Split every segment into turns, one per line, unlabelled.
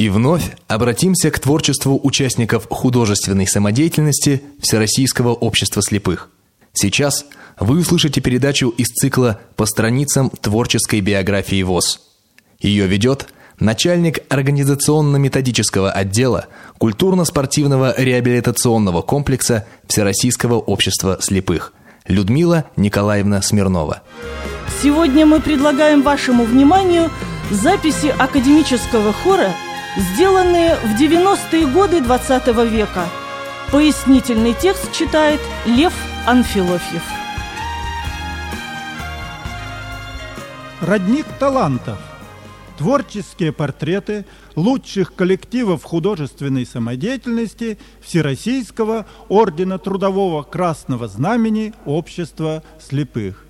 И вновь обратимся к творчеству участников художественной самодеятельности Всероссийского общества слепых. Сейчас вы услышите передачу из цикла «По страницам творческой биографии ВОЗ». Ее ведет начальник организационно-методического отдела культурно-спортивного реабилитационного комплекса Всероссийского общества слепых Людмила Николаевна Смирнова.
Сегодня мы предлагаем вашему вниманию записи академического хора – сделанные в 90-е годы 20 -го века. Пояснительный текст читает Лев Анфилофьев.
Родник талантов. Творческие портреты лучших коллективов художественной самодеятельности Всероссийского Ордена Трудового Красного Знамени Общества Слепых.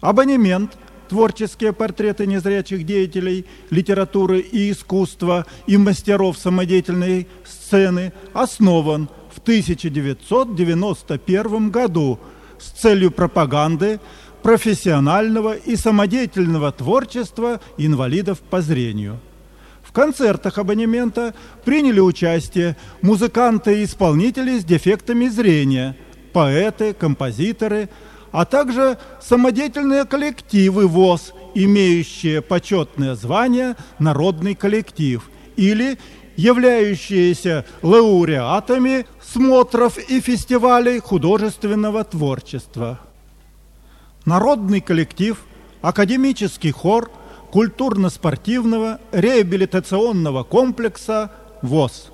Абонемент творческие портреты незрячих деятелей литературы и искусства и мастеров самодеятельной сцены основан в 1991 году с целью пропаганды профессионального и самодеятельного творчества инвалидов по зрению. В концертах абонемента приняли участие музыканты и исполнители с дефектами зрения, поэты, композиторы – а также самодеятельные коллективы ВОЗ, имеющие почетное звание «Народный коллектив» или являющиеся лауреатами смотров и фестивалей художественного творчества. Народный коллектив, академический хор культурно-спортивного реабилитационного комплекса ВОЗ.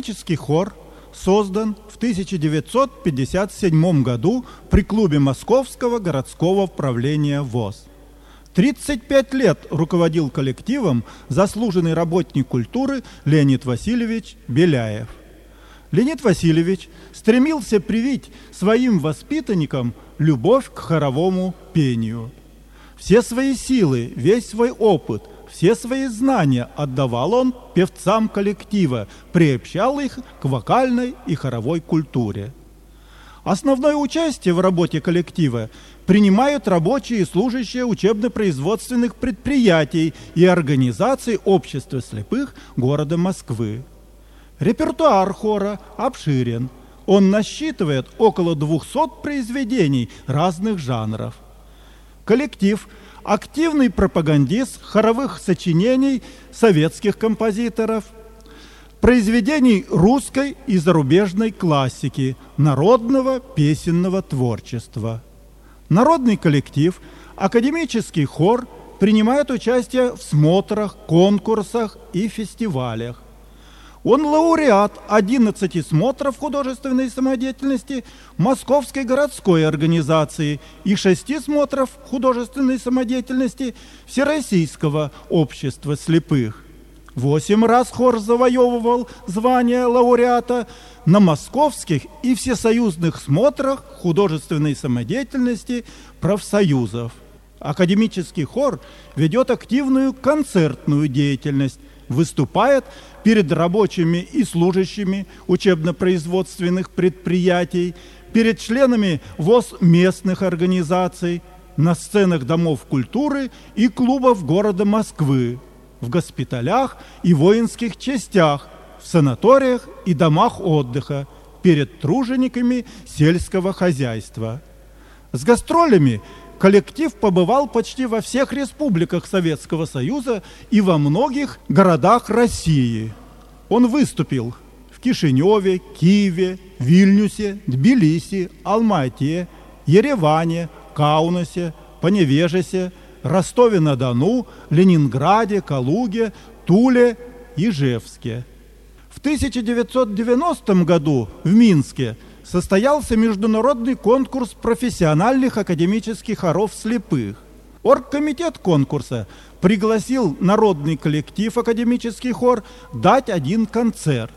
Академический хор создан в 1957 году при клубе Московского городского управления ВОЗ. 35 лет руководил коллективом заслуженный работник культуры Леонид Васильевич Беляев. Леонид Васильевич стремился привить своим воспитанникам любовь к хоровому пению. Все свои силы, весь свой опыт, все свои знания отдавал он певцам коллектива, приобщал их к вокальной и хоровой культуре. Основное участие в работе коллектива принимают рабочие и служащие учебно-производственных предприятий и организаций общества слепых города Москвы. Репертуар хора обширен. Он насчитывает около 200 произведений разных жанров. Коллектив – активный пропагандист хоровых сочинений советских композиторов, произведений русской и зарубежной классики, народного песенного творчества. Народный коллектив, академический хор принимает участие в смотрах, конкурсах и фестивалях. Он лауреат 11 смотров художественной самодеятельности Московской городской организации и 6 смотров художественной самодеятельности Всероссийского общества слепых. Восемь раз хор завоевывал звание лауреата на московских и всесоюзных смотрах художественной самодеятельности профсоюзов. Академический хор ведет активную концертную деятельность, выступает перед рабочими и служащими учебно-производственных предприятий, перед членами ВОЗ местных организаций, на сценах домов культуры и клубов города Москвы, в госпиталях и воинских частях, в санаториях и домах отдыха, перед тружениками сельского хозяйства. С гастролями коллектив побывал почти во всех республиках Советского Союза и во многих городах России. Он выступил в Кишиневе, Киеве, Вильнюсе, Тбилиси, Алмате, Ереване, Каунасе, Поневежесе, Ростове-на-Дону, Ленинграде, Калуге, Туле, Ижевске. В 1990 году в Минске – состоялся международный конкурс профессиональных академических хоров слепых. Оргкомитет конкурса пригласил народный коллектив академический хор дать один концерт.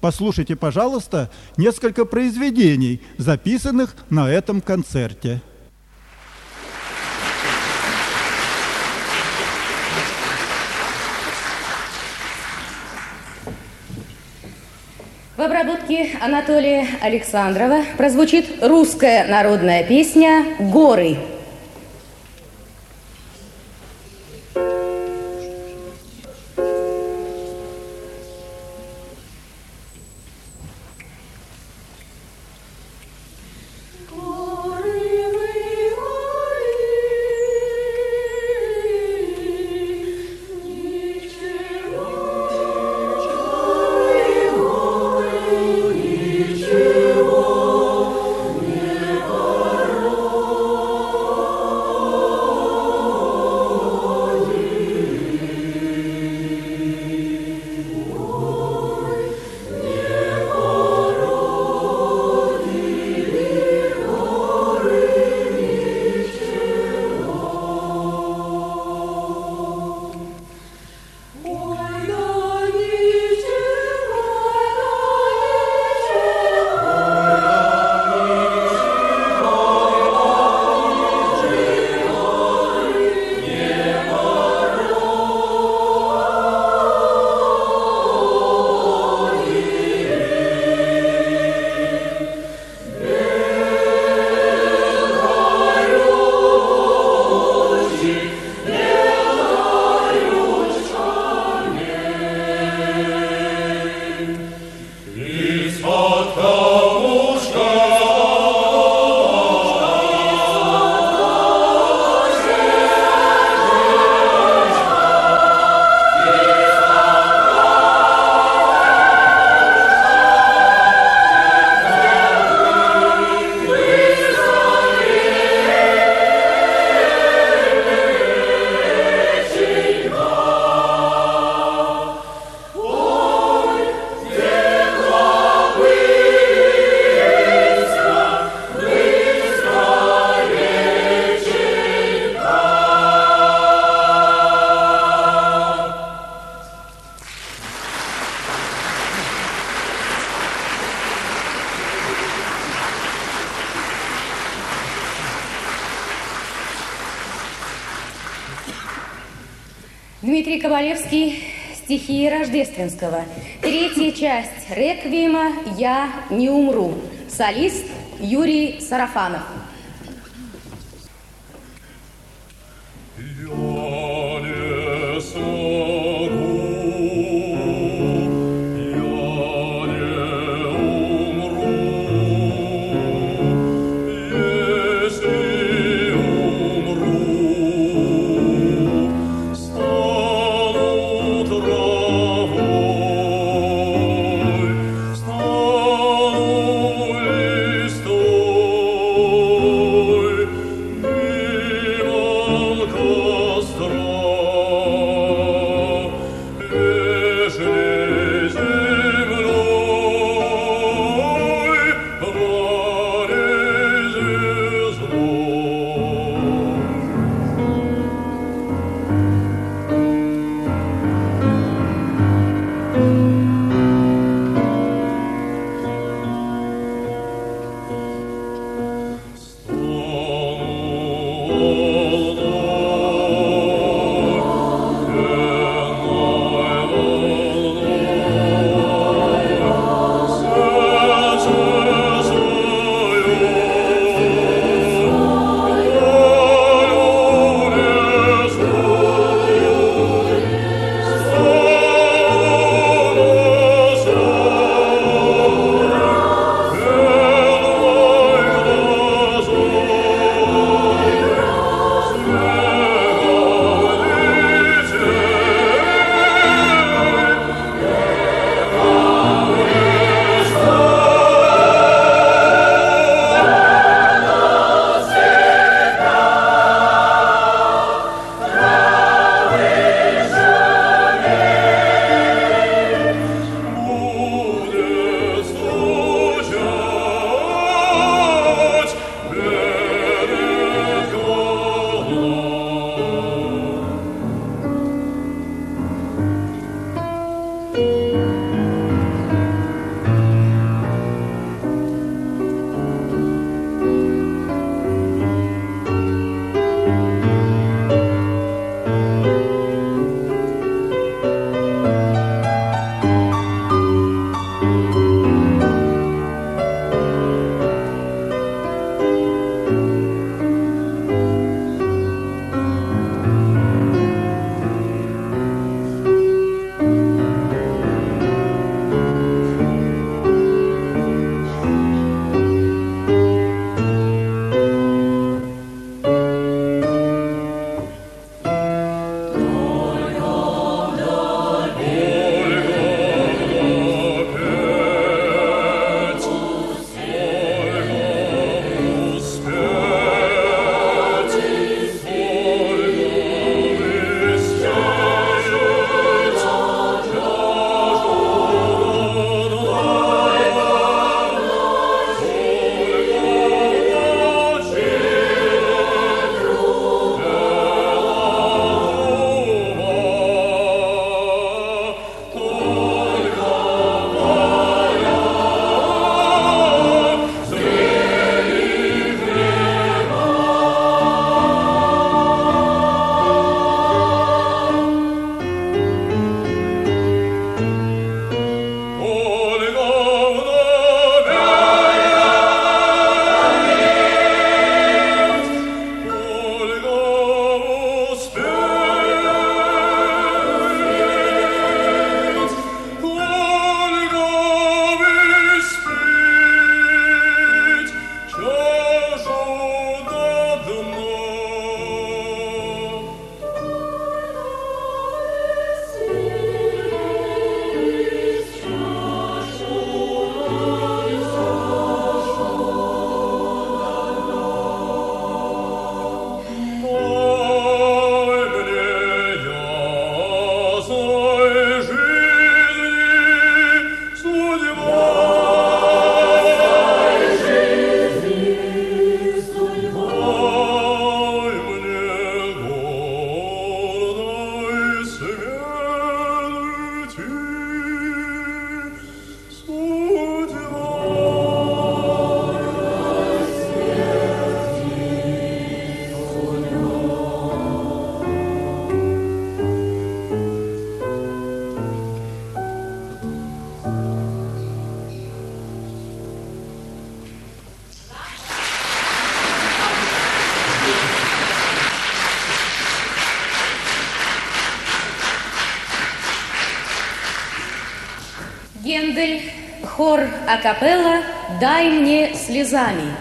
Послушайте, пожалуйста, несколько произведений, записанных на этом концерте.
В обработке Анатолия Александрова прозвучит русская народная песня «Горы».
Дмитрий Ковалевский, стихи Рождественского. Третья часть реквиема «Я не умру». Солист Юрий Сарафанов.
Хор акапелла «Дай мне слезами».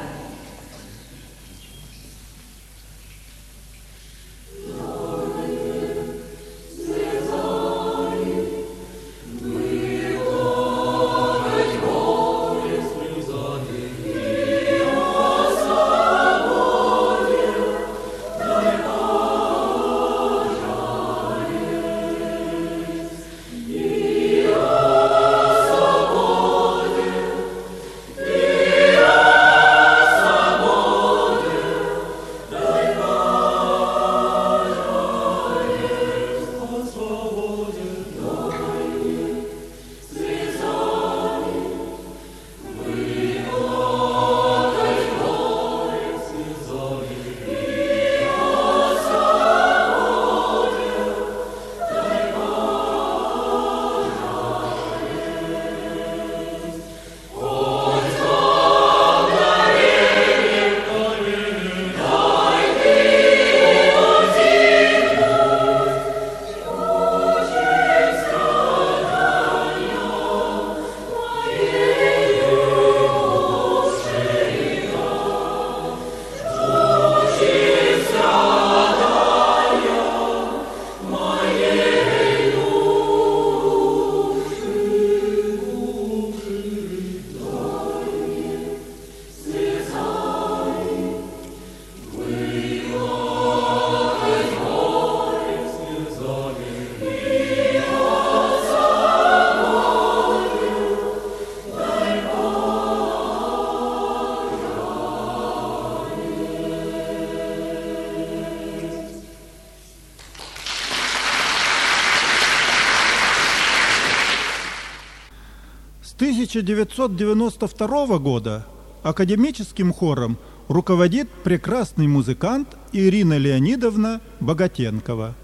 1992 года академическим хором руководит прекрасный музыкант Ирина Леонидовна Богатенкова.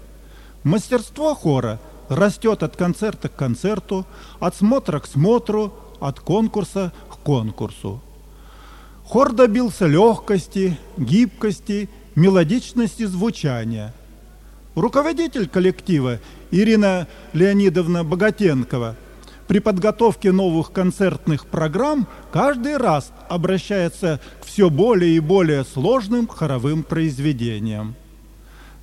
Мастерство хора растет от концерта к концерту, от смотра к смотру, от конкурса к конкурсу. Хор добился легкости, гибкости, мелодичности звучания. Руководитель коллектива Ирина Леонидовна Богатенкова при подготовке новых концертных программ каждый раз обращается к все более и более сложным хоровым произведениям.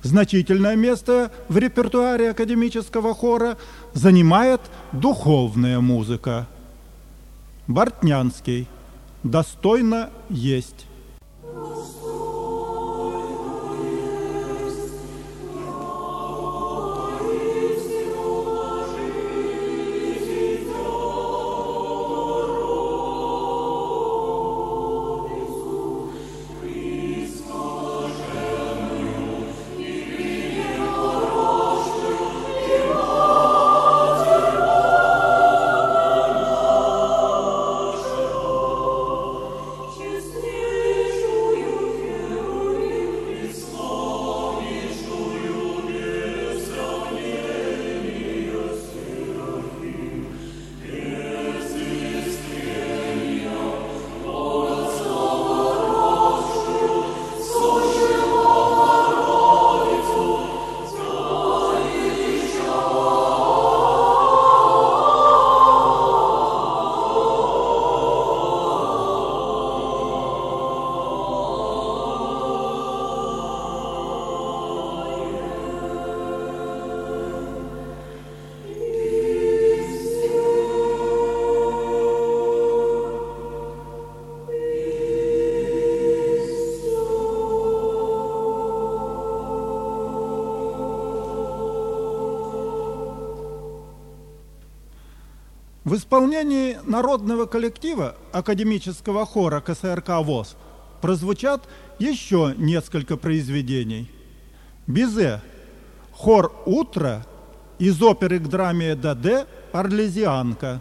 Значительное место в репертуаре академического хора занимает духовная музыка. Бортнянский. Достойно есть. В исполнении народного коллектива академического хора КСРК ВОЗ прозвучат еще несколько произведений. Бизе, хор «Утро» из оперы к драме «Даде» «Арлезианка»,